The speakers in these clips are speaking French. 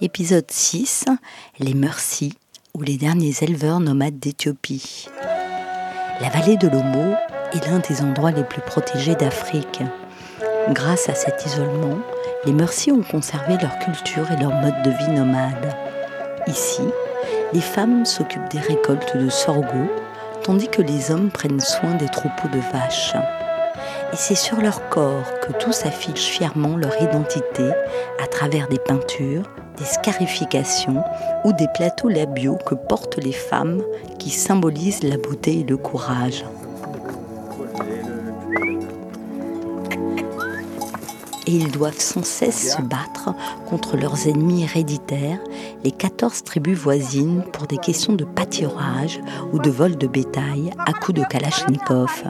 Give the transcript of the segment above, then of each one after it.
Épisode 6 Les Mursi ou les derniers éleveurs nomades d'Éthiopie. La vallée de l'Omo est l'un des endroits les plus protégés d'Afrique. Grâce à cet isolement, les Mursi ont conservé leur culture et leur mode de vie nomade. Ici, les femmes s'occupent des récoltes de sorgho, tandis que les hommes prennent soin des troupeaux de vaches. Et c'est sur leur corps que tous affichent fièrement leur identité à travers des peintures, des scarifications ou des plateaux labiaux que portent les femmes qui symbolisent la beauté et le courage. et ils doivent sans cesse se battre contre leurs ennemis héréditaires, les 14 tribus voisines, pour des questions de pâturage ou de vol de bétail à coups de kalachnikov.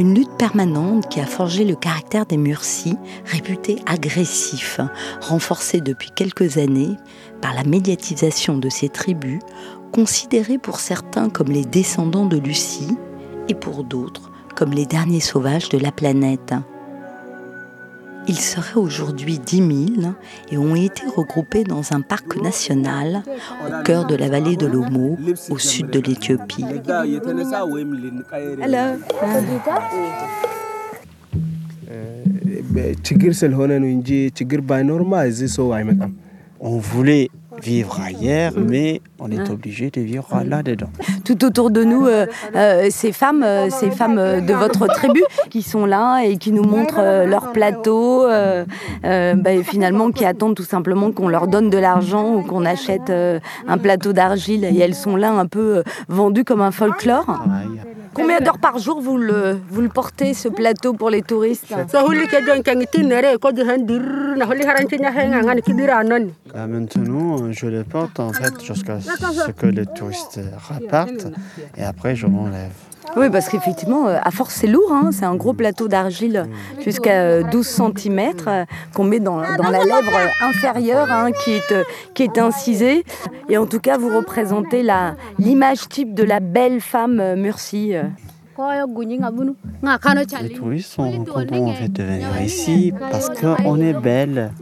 Une lutte permanente qui a forgé le caractère des Mursis, réputés agressifs, renforcés depuis quelques années par la médiatisation de ces tribus, considérées pour certains comme les descendants de Lucie et pour d'autres comme les derniers sauvages de la planète. Ils seraient aujourd'hui 10 000 et ont été regroupés dans un parc national au cœur de la vallée de l'Omo, au sud de l'Éthiopie. On voulait vivre ailleurs, mais on est obligé de vivre là-dedans. Tout autour de nous, euh, euh, ces femmes, euh, ces femmes de votre tribu qui sont là et qui nous montrent leur plateau, bah, finalement qui attendent tout simplement qu'on leur donne de l'argent ou qu'on achète un plateau d'argile et elles sont là un peu vendues comme un folklore. Combien d'heures par jour vous le, vous le portez, ce plateau pour les touristes? Là, maintenant, je le porte en fait jusqu'à ce que les touristes repartent et après je m'enlève. Oui, parce qu'effectivement, à force, c'est lourd. Hein c'est un gros plateau d'argile jusqu'à 12 cm qu'on met dans, dans, la lèvre inférieure hein, qui, est, qui est incisée. Et en tout cas, vous représentez l'image type de la belle femme Murcie. Les touristes sont contents en fait de venir ici parce qu'on est belle.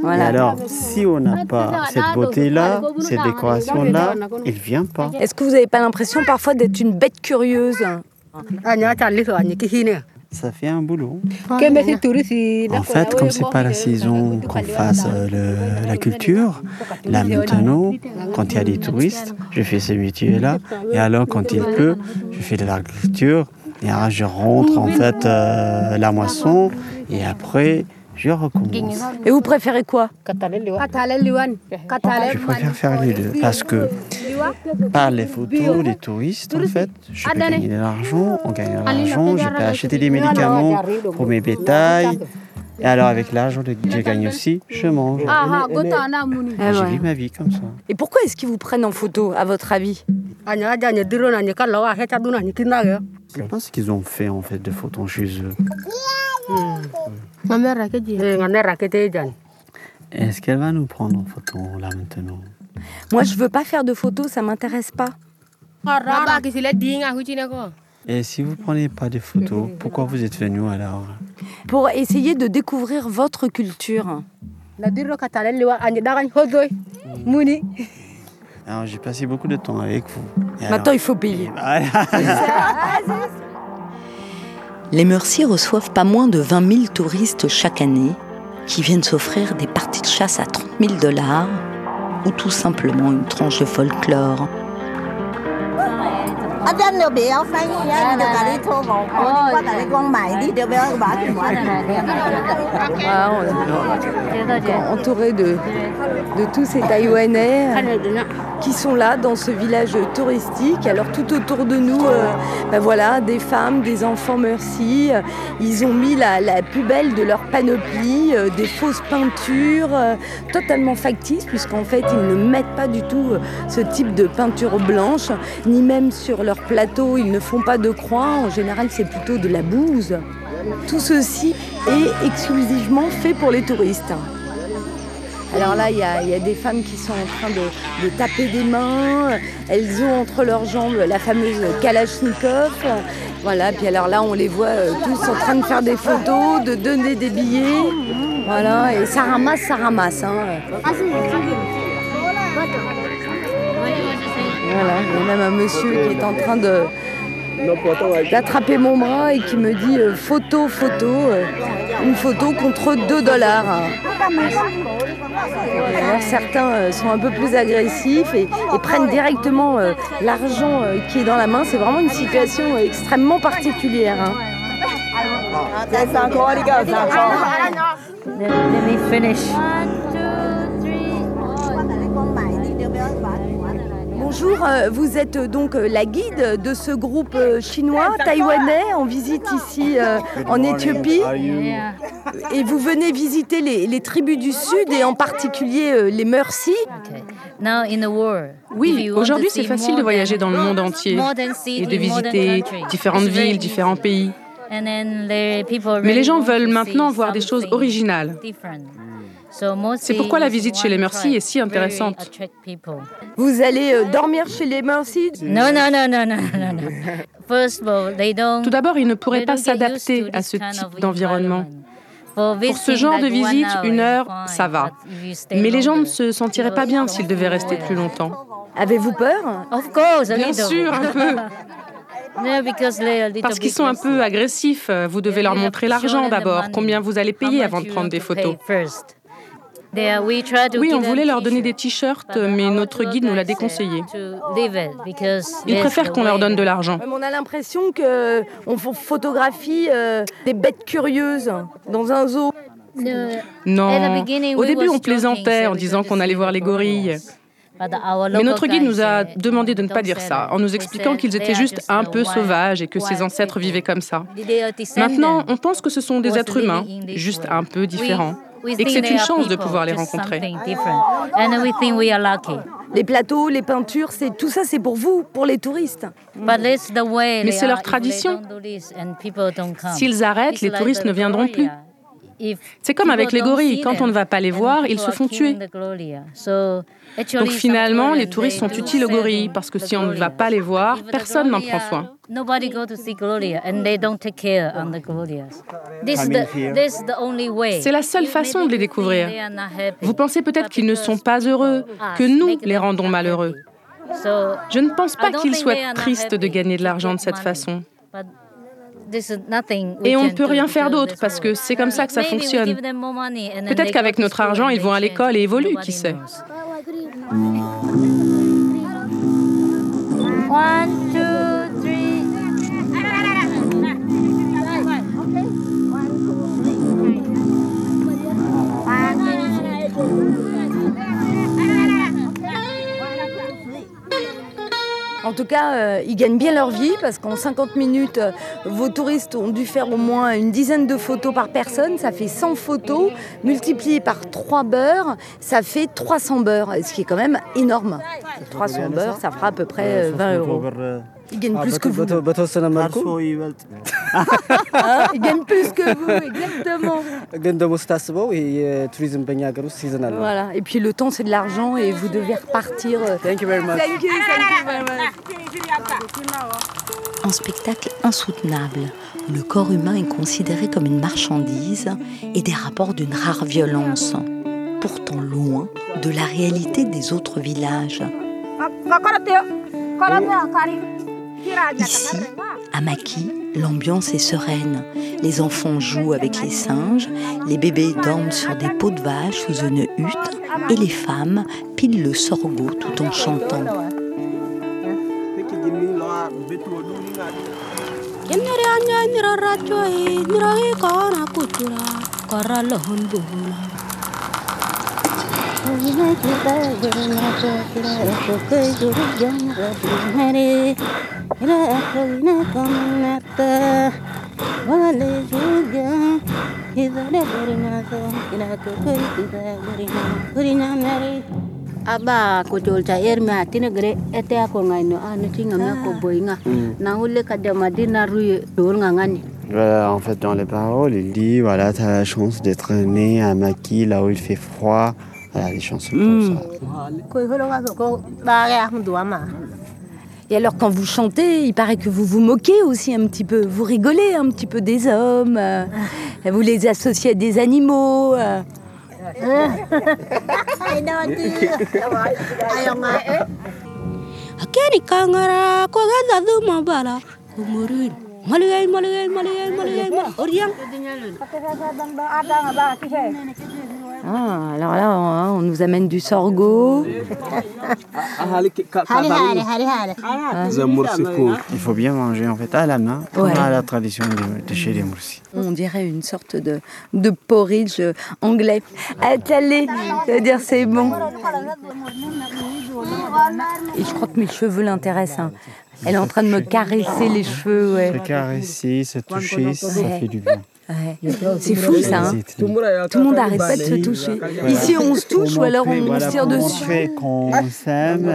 Voilà. Et alors, si on n'a pas cette beauté-là, cette décoration-là, ils ne viennent pas. Est-ce que vous n'avez pas l'impression parfois d'être une bête curieuse? Ça fait un boulot. En fait, comme c'est pas la saison qu'on fasse euh, la culture, là maintenant, quand il y a des touristes, je fais ce métier-là. Et alors, quand il pleut, je fais de l'agriculture. Et alors, je rentre en fait euh, la moisson. Et après, je recommence. Et vous préférez quoi Je préfère faire les deux parce que par les photos, les touristes, en fait, je peux gagner de l'argent, on gagne de l'argent, je peux acheter des médicaments pour mes bétails. Et alors avec l'argent que je gagne aussi, je mange. Ah, ah, je vis ma vie comme ça. Et pourquoi est-ce qu'ils vous prennent en photo, à votre avis Je pense qu'ils ont fait en fait des photos chez eux. Est-ce qu'elle va nous prendre en photo là maintenant? Moi, je veux pas faire de photos, ça m'intéresse pas. Et si vous prenez pas de photos, pourquoi vous êtes venu alors? Pour essayer de découvrir votre culture. Alors j'ai passé beaucoup de temps avec vous. Maintenant, il faut payer. Les Murcie reçoivent pas moins de 20 000 touristes chaque année qui viennent s'offrir des parties de chasse à 30 000 dollars ou tout simplement une tranche de folklore. Entouré de, de tous ces Taïwanais qui sont là dans ce village touristique. Alors tout autour de nous, euh, ben voilà, des femmes, des enfants, merci. Ils ont mis la, plus belle de leur panoplie, euh, des fausses peintures, euh, totalement factices, puisqu'en fait ils ne mettent pas du tout ce type de peinture blanche, ni même sur leur plateau, ils ne font pas de croix. En général, c'est plutôt de la bouse. Tout ceci est exclusivement fait pour les touristes. Alors là, il y, a des femmes qui sont en train de, taper des mains. Elles ont entre leurs jambes la fameuse Kalachnikov. Voilà, puis alors là, on les voit euh, tous en train de faire des photos, de donner des billets. Voilà, et ça ramasse, ça ramasse. Hein. Voilà, il y a même un monsieur qui est en train de, d'attraper mon bras et qui me dit euh, photo, photo, euh, une photo contre 2 dollars certains euh, sont un peu plus agressifs et, prennent directement l'argent qui est dans la main. C'est vraiment une situation extrêmement particulière. Hein. Bonjour, euh, vous êtes donc euh, la guide de ce groupe euh, chinois, taïwanais, en visite ici en Éthiopie. Et vous venez visiter les, tribus du Sud et en particulier les Mercy. Oui, aujourd'hui c'est facile de voyager dans le monde entier et de visiter différentes villes, différents pays. Mais les gens veulent maintenant voir des choses originales. C'est pourquoi la visite chez les Mercy est si intéressante. Vous allez euh, dormir chez les Mercy? Non, non, non, non, non, non. Tout d'abord, ils ne pourraient pas s'adapter à ce type d'environnement. Pour ce genre de visite, une heure, ça va. Mais les gens ne se sentiraient pas bien s'ils devaient rester plus longtemps. Avez-vous peur? Bien sûr, un peu. Parce qu'ils sont un peu agressifs. Vous devez leur montrer l'argent d'abord, combien vous allez payer avant de prendre des photos? Oui, on voulait leur donner des t-shirts, mais notre guide nous l'a déconseillé. Ils préfèrent qu'on leur donne de l'argent. On a l'impression qu'on photographie euh, des bêtes curieuses dans un zoo. Non. Au début, on plaisantait en disant qu'on allait voir les gorilles. Mais notre guide nous a demandé de ne pas dire ça, en nous expliquant qu'ils étaient juste un peu sauvages et que ses ancêtres vivaient comme ça. Maintenant, on pense que ce sont des êtres humains, juste un peu différents et que c'est une chance de pouvoir les rencontrer. Les plateaux, les peintures, c'est tout ça, c'est pour vous, pour les touristes. Mais c'est leur tradition. S'ils arrêtent, les touristes ne viendront plus. C'est comme avec les gorilles, quand on ne va pas les voir, ils se font tuer. Donc finalement, les touristes sont utiles aux gorilles parce que si on ne va pas les voir, personne n'en prend soin. C'est la seule façon de les découvrir. Vous pensez peut-être qu'ils ne sont pas heureux, que nous les rendons malheureux. Je ne pense pas qu'ils soient tristes de gagner de l'argent de cette façon. Et on ne peut rien faire d'autre parce que c'est comme ça que ça fonctionne. Peut-être qu'avec notre argent, ils vont à l'école et évoluent, qui sait. En tout cas, euh, ils gagnent bien leur vie parce qu'en 50 minutes, euh, vos touristes ont dû faire au moins une dizaine de photos par personne. Ça fait 100 photos multipliées par 3 beurres, ça fait 300 beurres, ce qui est quand même énorme. 300 beurres, ça fera à peu près 20 euh, euros. Il gagne plus que vous. Il gagne plus que vous, exactement. Voilà, et puis le temps c'est de l'argent et vous devez repartir. Thank you very much. Thank you, thank you very much. Un spectacle insoutenable où le corps humain est considéré comme une marchandise et des rapports d'une rare violence, pourtant loin de la réalité des autres villages. Ici, à Maki, l'ambiance est sereine. Les enfants jouent avec les singes, les bébés dorment sur des pots de vache sous une hutte et les femmes pilent le sorgho tout en chantant. Aba kutolta erme atine gre ete ako ngaino anu tinga me ko boinga na hulle kadama dina ruye dol ngangani Voilà, en fait, dans les paroles, il dit voilà, tu as la chance d'être né à Maki, là où il fait froid. Voilà, des chansons comme ça. Et alors, quand vous chantez, il paraît que vous vous moquez aussi un petit peu. Vous rigolez un petit peu des hommes. euh, vous les associez à des animaux. euh. Ah, alors là, on, on nous amène du sorgho. Il faut bien manger en fait à la main, comme Ouais. à la tradition de, de chez les Moussis. On dirait une sorte de, de porridge anglais. Attalé, ça veut dire c'est bon. Et je crois que mes cheveux l'intéressent. hein. Elle est en train de me caresser les cheveux, Se ouais. caresser, se toucher, ça fait du bien. Ouais. C'est fou ça. hein. Tout le monde n'arrête pas de se toucher. Ici, on se touche ou alors on, voilà, se tire dessus. qu'on s'aime,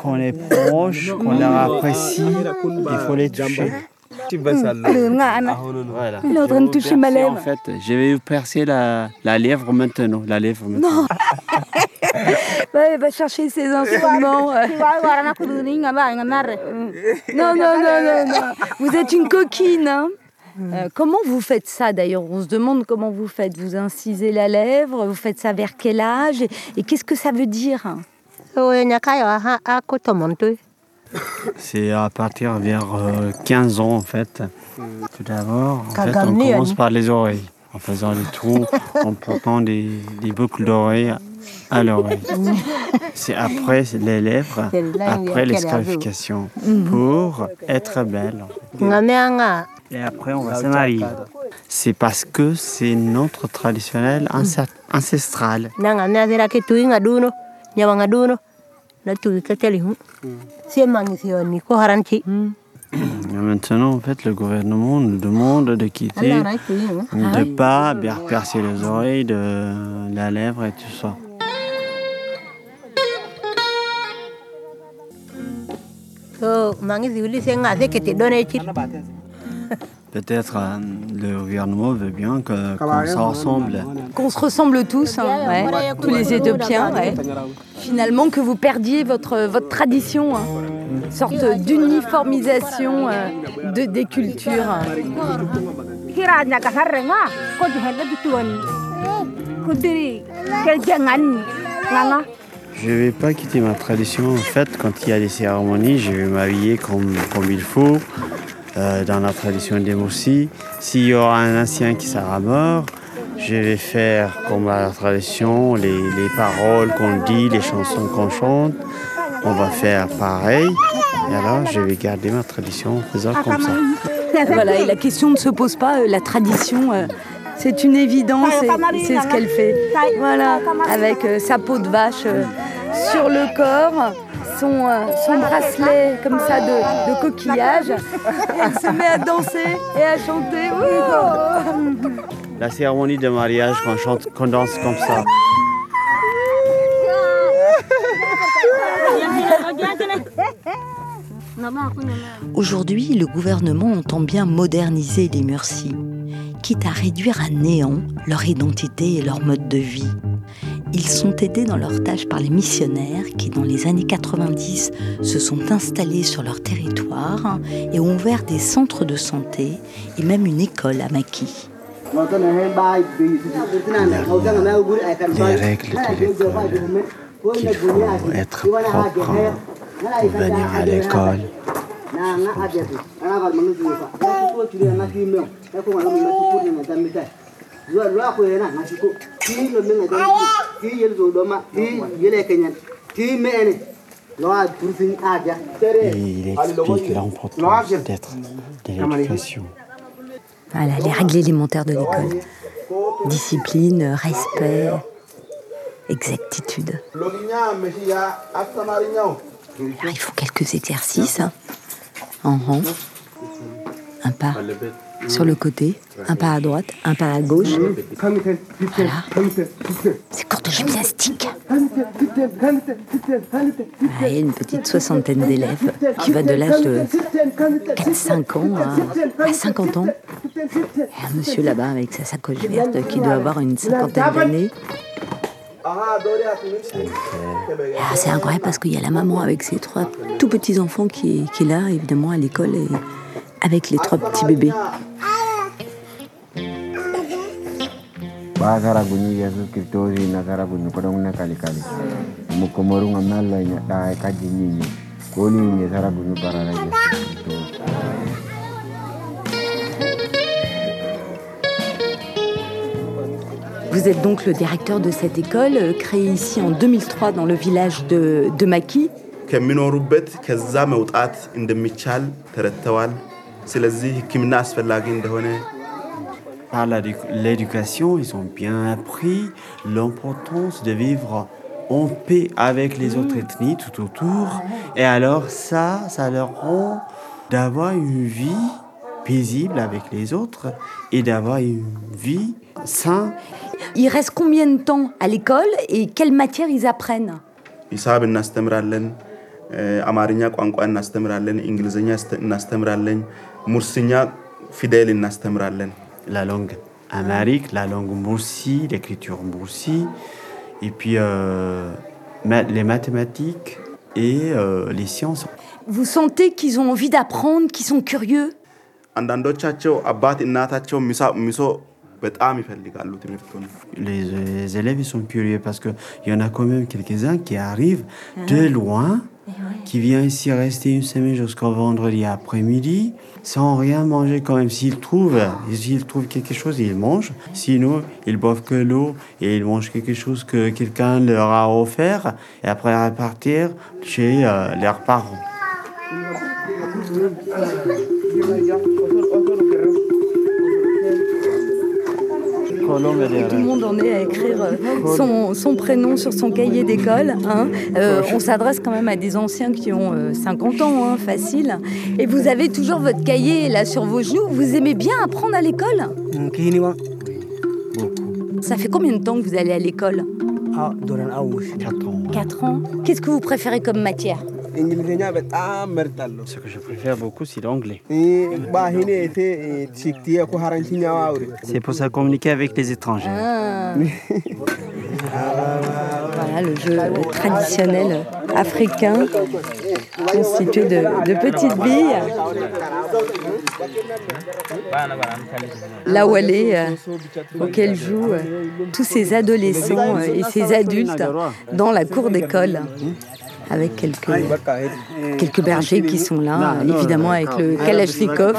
qu'on est proche, qu'on leur apprécie, il faut les toucher. Il est en train de toucher ma En lèvre. fait, je vais vous percer la, la lèvre maintenant. La lèvre maintenant. Ouais, elle va chercher ses instruments. Non, non, non, non, non. Vous êtes une coquine. hein. Euh, comment vous faites ça d'ailleurs? On se demande comment vous faites. Vous incisez la lèvre, vous faites ça vers quel âge? Et, et qu'est-ce que ça veut dire? C'est à partir vers euh, 15 ans en fait. Tout d'abord, en fait, on commence par les oreilles, en faisant des trous, en portant des, des boucles d'oreilles à l'oreille. C'est après les lèvres, après les scarifications, pour être belle. en fait. Et après, on va se marier. C'est parce que c'est notre traditionnel anca- ancestral. maintenant, en fait, le gouvernement nous demande de quitter, tuinga de ne pas bien percer les oreilles, de la lèvre et tout ça. so mangi senga Peut-être euh, le gouvernement veut bien qu'on se ressemble. Qu'on se ressemble tous, hein, ouais. tous les Éthiopiens. ouais. Finalement, que vous perdiez votre, votre tradition, hein. une sorte d'uniformisation euh, de, des cultures. Je ne vais pas quitter ma tradition. En fait, quand il y a des cérémonies, je vais m'habiller comme, comme il faut, euh, dans la tradition des Moussis. S'il y aura un ancien qui sera mort, je vais faire comme la tradition, les, les paroles qu'on dit, les chansons qu'on chante. On va faire pareil. Et alors, je vais garder ma tradition en faisant comme ça. Voilà, et la question ne se pose pas, euh, la tradition, euh, c'est une évidence c'est ce qu'elle fait. Voilà, avec sa peau de vache sur le corps, son, euh, son bracelet comme ça de, de coquillage, et elle se met à danser et à chanter. Ouh La cérémonie de mariage, qu'on chante, qu'on danse comme ça. Aujourd'hui, le gouvernement entend bien moderniser les Mursis, quitte à réduire à néant leur identité et leur mode de vie. Ils sont aidés dans leur tâche par les missionnaires qui, dans les années 90, se sont installés sur leur territoire et ont ouvert des centres de santé et même une école à Maki. Les règles de l'école, qu'il faut être propre pour venir à l'école. Et il explique l'importance d'être de l'éducation. Voilà, les règles élémentaires de l'école. Discipline, respect, exactitude. Alors, il faut quelques exercices hein. en rang. Un pas sur le côté, un pas à droite, un pas à gauche. Voilà. C'est cours de gymnastique. Il y a une petite soixantaine d'élèves qui va de l'âge de 4-5 ans à, 50 ans. Et un monsieur là-bas avec sa sacoche verte qui doit avoir une cinquantaine d'années. Ah, c'est incroyable parce qu'il y a la maman avec ses trois tout petits enfants qui, qui est là, évidemment, à l'école, et avec les trois petits bébés. Vous êtes donc le directeur de cette école, euh, créée ici en 2003 dans le village de, de Maki. Par l'éducation, ils ont bien appris l'importance de vivre en paix avec les autres ethnies tout autour. Et alors ça, ça leur rend d'avoir une vie paisible avec les autres et d'avoir une vie saine. Ils restent combien de temps à l'école et quelles matières ils apprennent አማርኛ ቋንቋ እናስተምራለን፣ እንግሊዝኛ እናስተምራለን፣ ሙርስኛ ፊደል እናስተምራለን። La langue amharique, la langue moursi, l'écriture moursi, et puis euh, les mathématiques et euh, les sciences. Vous sentez qu'ils ont envie d'apprendre, qu'ils sont curieux አንዳንዶቻቸው አባት እናታቸው ሚሶ les, élèves ils sont curieux parce qu'il y en a quand même quelques-uns qui arrivent de loin, qui viennent ici rester une semaine jusqu'au vendredi après-midi sans rien manger quand même. S'ils trouvent, s'ils trouvent quelque chose, ils mangent. Sinon, ils boivent que l'eau et ils mangent quelque chose que quelqu'un leur a offert et après repartir chez euh, leurs parents. Tout le monde en est à écrire euh, son, prénom sur son cahier d'école. Hein. Euh, on s'adresse quand même à des anciens qui ont 50 euh, ans, hein, facile. Et vous avez toujours votre cahier là sur vos genoux. Vous aimez bien apprendre à l'école? Ça fait combien de temps que vous allez à l'école? 4 ans. 4 ans Qu'est-ce que vous préférez comme matière? Ce que je préfère beaucoup, c'est l'anglais. C'est pour ça communiquer avec les étrangers. Ah. voilà le jeu traditionnel africain constitué de, de petites billes. Là où elle est, euh, auquel jouent euh, tous ces adolescents euh, et ces adultes dans la cour d'école avec quelques, quelques bergers qui sont là, évidemment avec le Kalachnikov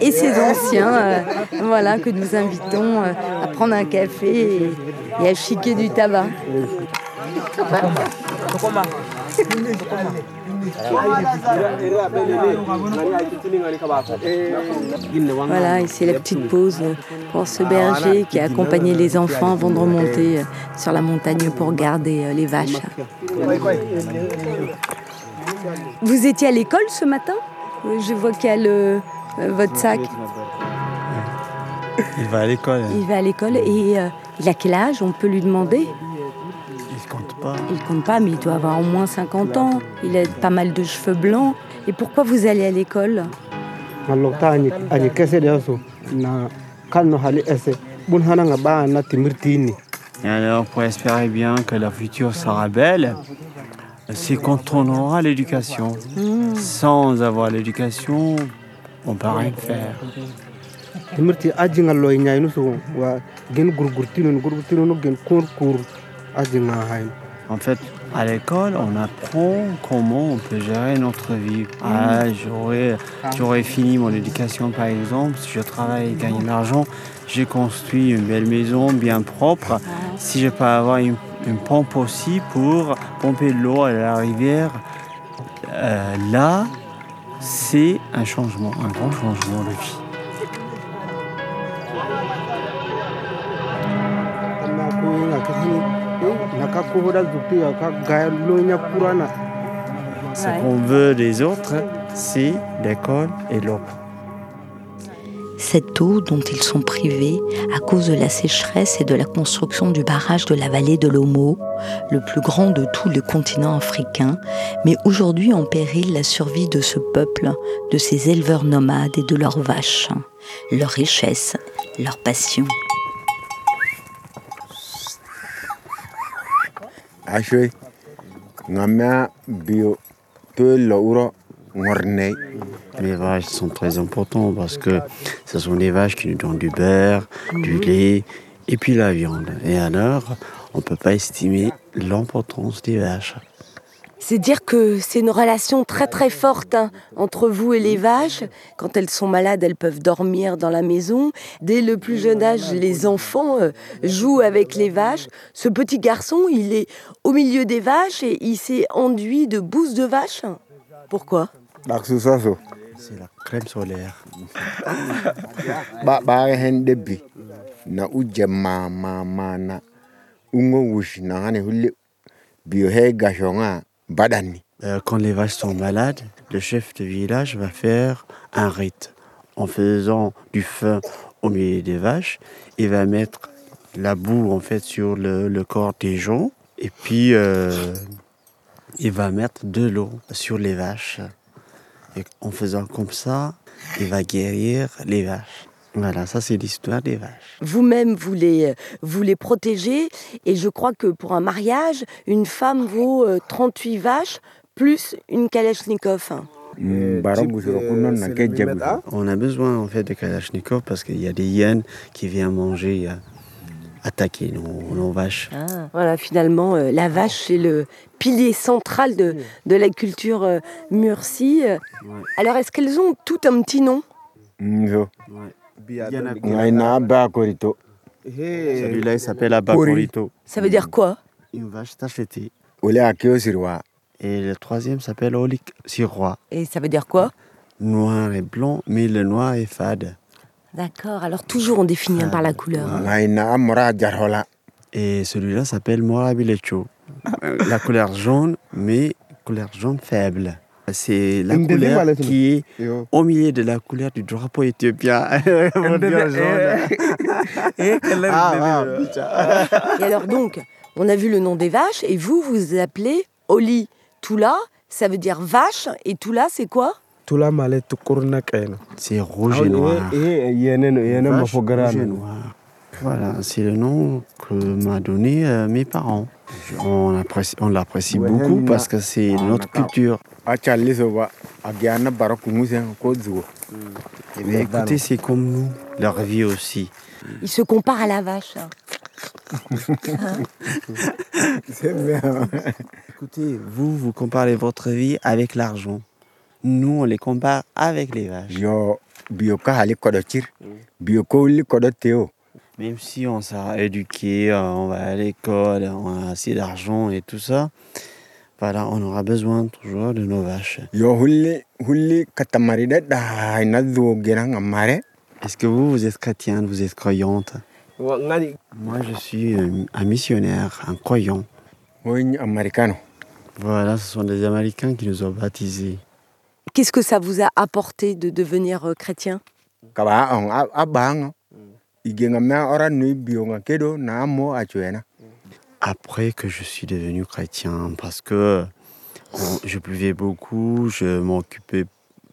et ses anciens, euh, voilà, que nous invitons euh, à prendre un café et, à chiquer du tabac. Voilà, et c'est la petite pause pour ce berger qui a accompagné les enfants avant de remonter sur la montagne pour garder les vaches. Vous étiez à l'école ce matin? Je vois qu'il y a le, euh, votre sac. Il va à l'école. Il va à l'école et euh, il a quel âge? On peut lui demander? Pas. Il compte pas, mais il doit avoir au moins 50 ans. Il a pas mal de cheveux blancs. Et pourquoi vous allez à l'école et alors, pour espérer bien que la future sera belle, c'est quand on aura l'éducation. Hmm. Sans avoir l'éducation, on ne peut rien faire. En fait, à l'école, on apprend comment on peut gérer notre vie. Ah, j'aurais fini mon éducation, par exemple, si je travaille et gagne de l'argent, j'ai construit une belle maison bien propre. Si je peux avoir une, pompe aussi pour pomper l'eau à la rivière, euh, là, c'est un changement, un grand changement de vie. Ce qu'on veut des autres, c'est l'école et l'eau. Cette eau dont ils sont privés à cause de la sécheresse et de la construction du barrage de la vallée de l'Omo, le plus grand de tous les continents africains, met aujourd'hui en péril la survie de ce peuple, de ces éleveurs nomades et de leurs vaches, leur richesse, leur passion. Les vaches sont très importants parce que ce sont des vaches qui nous donnent du beurre, du lait et puis la viande. Et alors, on ne peut pas estimer l'importance des vaches. C'est dire que c'est une relation très très forte hein, entre vous et les vaches. Quand elles sont malades, elles peuvent dormir dans la maison. Dès le plus jeune âge, les enfants euh, jouent avec les vaches. Ce petit garçon, il est au milieu des vaches et il s'est enduit de bouse de vache. Pourquoi? C'est la crème solaire. na Euh, Quand les vaches sont malades, le chef de village va faire un rite en faisant du feu au milieu des vaches. Il va mettre la boue en fait sur le, le corps des gens et puis euh, il va mettre de l'eau sur les vaches. Et en faisant comme ça, il va guérir les vaches. Voilà, ça c'est l'histoire des vaches. Vous-même, vous les, vous les protégez. Et je crois que pour un mariage, une femme vaut euh, 38 vaches plus une Kalachnikov. On a besoin en fait de Kalachnikov parce qu'il y a des hyènes qui viennent manger, euh, attaquer nos, nos vaches. Voilà, finalement, euh, la vache, c'est le pilier central de, de la culture euh, Murcie. Euh, Alors, est-ce qu'elles ont tout un petit nom? Celui-là il s'appelle Abakorito. Ça veut dire quoi? Une vache tachetée. Et le troisième s'appelle Olik Sirois. Et ça veut dire quoi? Noir et blanc, mais le noir est fade. D'accord, alors toujours on définit par la couleur. Et celui-là s'appelle Morabilecho. la couleur jaune, mais couleur jaune faible. C'est la couleur qui est au milieu de la couleur du drapeau éthiopien. Ah, Et alors donc, on a vu le nom des vaches et vous, vous vous appelez Oli. Tula, ça veut dire vache. Et Tula c'est quoi? C'est rouge et noir. Vache rouge et noir. Voilà, c'est le nom que m'a donné euh, mes parents. On l'apprécie, on l'apprécie beaucoup parce que c'est notre culture. Bien, écoutez, c'est comme nous, leur vie aussi. Il se compare à la vache. hein. Écoutez, vous, vous comparez votre vie avec l'argent. Nous, on les compare avec les vaches. Même si on s'est éduqué, euh, on va à l'école, on a assez d'argent et tout ça, voilà, on aura besoin toujours de nos vaches. Est-ce que vous, vous êtes chrétienne, vous êtes croyante? Moi, je suis un, un missionnaire, un croyant. Voilà, ce sont des Américains qui nous ont baptisés. Qu'est-ce que ça vous a apporté de devenir euh, chrétien? Après que je suis devenu chrétien, parce que on- je buvais beaucoup, je m'occupais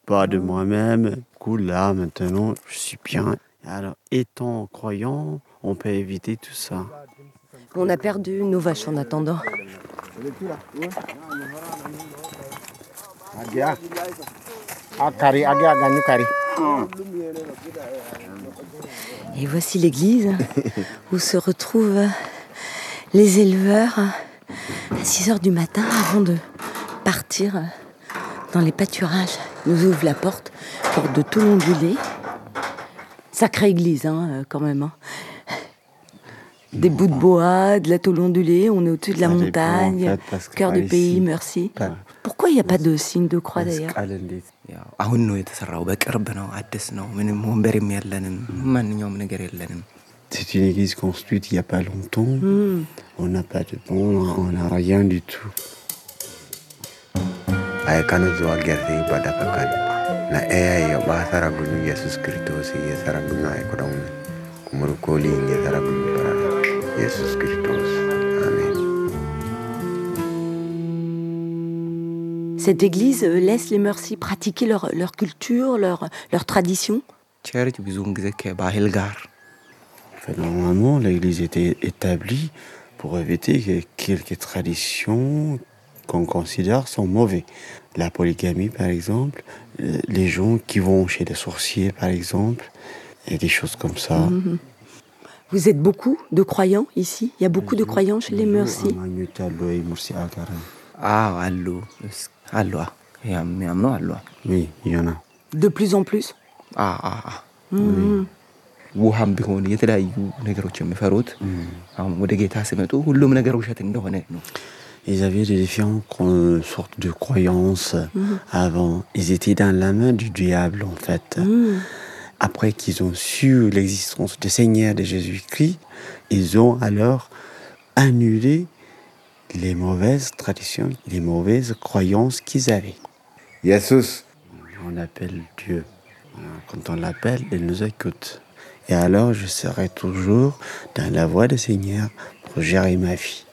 pas de moi-même. Du coup, là, maintenant, je suis bien. Alors, étant croyant, on peut éviter tout ça. On a perdu nos vaches en attendant. Et voici l'église où se retrouvent les éleveurs à 6 heures du matin avant de partir dans les pâturages. Ils nous ouvrent la porte pour de tout onduler. Sacrée église, hein, euh, quand même. hein. Des bouts de bois, de la tôle ondulée, on est au-dessus de la montagne, cœur de pays, merci. Pourquoi il n'y a pas de signe de croix d'ailleurs C'est une église construite il n'y a pas longtemps. Hmm. On n'a pas de pont, on n'a rien du tout. amen. Cette église euh, laisse les Merci pratiquer leur, leur culture, leur, leur tradition? Normalement, l'église était établie pour éviter que quelques traditions qu'on considère sont mauvais. La polygamie, par exemple, euh, les gens qui vont chez des sorciers, par exemple, et des choses comme ça. Mhm. Vous êtes beaucoup de croyants ici? Il y a beaucoup de croyants chez les Merci Ah, Oui, il y en a. De plus en plus? Ah, ah, ah. Mhm. ውሃም ቢሆን የተለያዩ ነገሮች የሚፈሩት ወደ ጌታ ሲመጡ ሁሉም ነገር ውሸት እንደሆነ ነው ils avaient des différentes sortes de croyances mmh. avant. Ils étaient dans la main du diable, en fait. Mmh. Après qu'ils ont su l'existence du Seigneur de Jésus-Christ, ils ont alors annulé les mauvaises traditions, les mauvaises croyances qu'ils avaient. Jesus. On appelle Dieu. Quand on l'appelle, il nous écoute. Et alors, je serai toujours dans la voie du Seigneur pour gérer ma vie.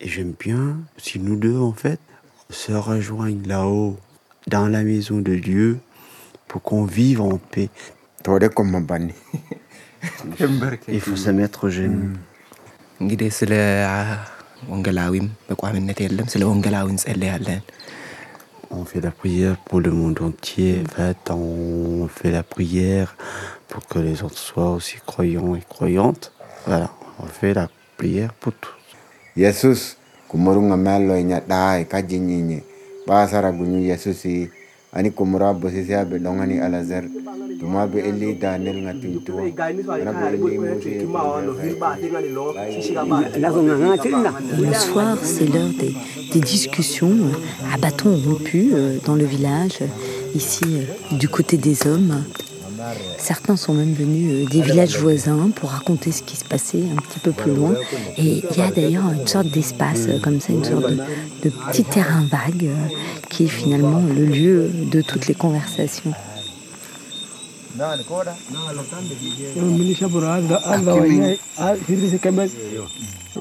Et j'aime bien si nous deux, en fait, se rejoignent là-haut, dans la maison de Dieu, pour qu'on vive en paix. Il faut se mettre au genoux. On fait la prière pour le monde entier. En on fait la prière pour que les autres soient aussi croyants et croyantes. Voilà on fait la prière pour tous. Ani kumura bosisi abe dongani alazar tuma be eli Daniel ngatintu Le soir, c'est l'heure des, des, discussions à bâtons rompus euh, dans le village, ici euh, du côté des hommes. Certains sont même venus euh, des villages voisins pour raconter ce qui se passait un petit peu plus loin. Et il y a d'ailleurs une sorte d'espace euh, comme ça, une sorte de, petit terrain vague euh, qui est finalement le lieu de toutes les conversations.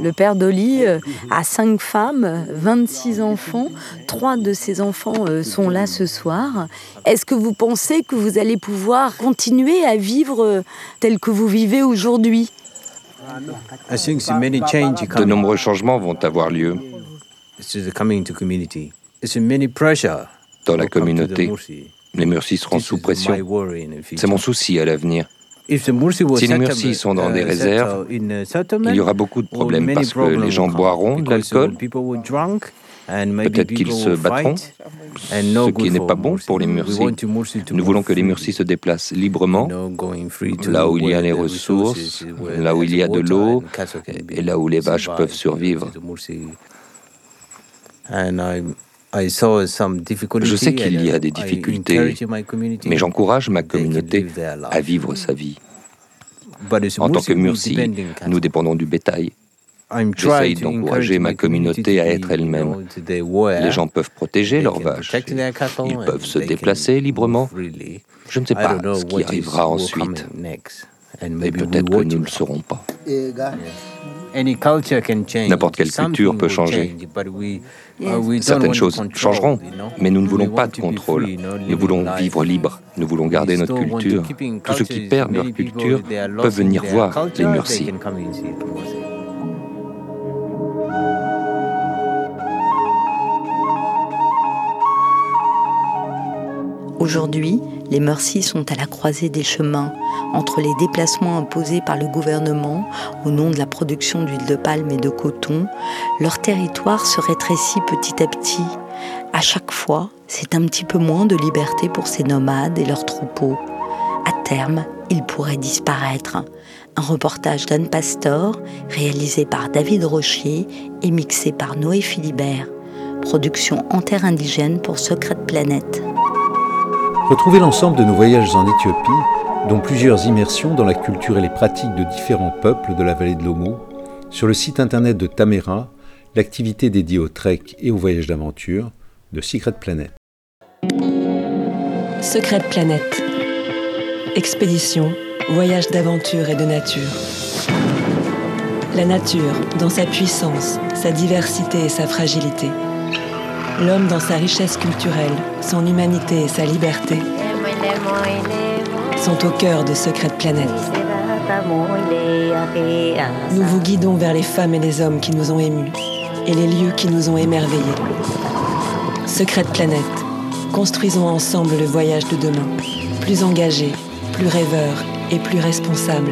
Le père Dolly euh, a cinq femmes, 26 enfants. Trois de ces enfants euh, sont là ce soir. Est-ce que vous pensez que vous allez pouvoir continuer à vivre euh, tel que vous vivez aujourd'hui? De nombreux changements vont avoir lieu. Dans la communauté. Les Mursis seront sous pression. C'est mon souci à l'avenir. Si les Mursis sont dans des réserves, il y aura beaucoup de problèmes parce que les gens boiront de l'alcool, peut-être qu'ils se battront, ce qui n'est pas bon pour les Mursis. Nous voulons que les Mursis se déplacent librement, là où il y a les ressources, là où il y a de l'eau, et là où les vaches peuvent survivre. Je sais qu'il y a des difficultés, mais j'encourage ma communauté à vivre sa vie. En tant que Mursi, nous dépendons du bétail. J'essaye d'encourager ma communauté à être elle-même. Les gens peuvent protéger leurs vaches. Ils peuvent se déplacer librement. Je ne sais pas ce qui arrivera ensuite. Et peut-être que nous ne le saurons pas. N'importe quelle culture peut changer. Certaines choses changeront, mais nous ne voulons pas de contrôle. Nous voulons vivre libre. Nous voulons garder notre culture. Tous ceux qui perdent leur culture peuvent venir voir les Murcies. Aujourd'hui, les Murcies sont à la croisée des chemins entre les déplacements imposés par le gouvernement au nom de la production d'huile de palme et de coton. Leur territoire se rétrécit petit à petit. À chaque fois, c'est un petit peu moins de liberté pour ces nomades et leurs troupeaux. À terme, ils pourraient disparaître. Un reportage d'Anne Pastor, réalisé par David Rochier et mixé par Noé Philibert. Production indigène pour Secret Planète. Retrouvez l'ensemble de nos voyages en Éthiopie, dont plusieurs immersions dans la culture et les pratiques de différents peuples de la vallée de l'Omo, sur le site internet de Tamera, l'activité dédiée au trek et au voyage d'aventure de Secret Planet. Secret Planète. Expédition, voyage d'aventure et de nature. La nature, dans sa puissance, sa diversité et sa fragilité. L'homme dans sa richesse culturelle, son humanité et sa liberté sont au cœur de Secret Planète. Nous vous guidons vers les femmes et les hommes qui nous ont émus et les lieux qui nous ont émerveillés. Secret Planète, construisons ensemble le voyage de demain, plus engagé, plus rêveur et plus responsable.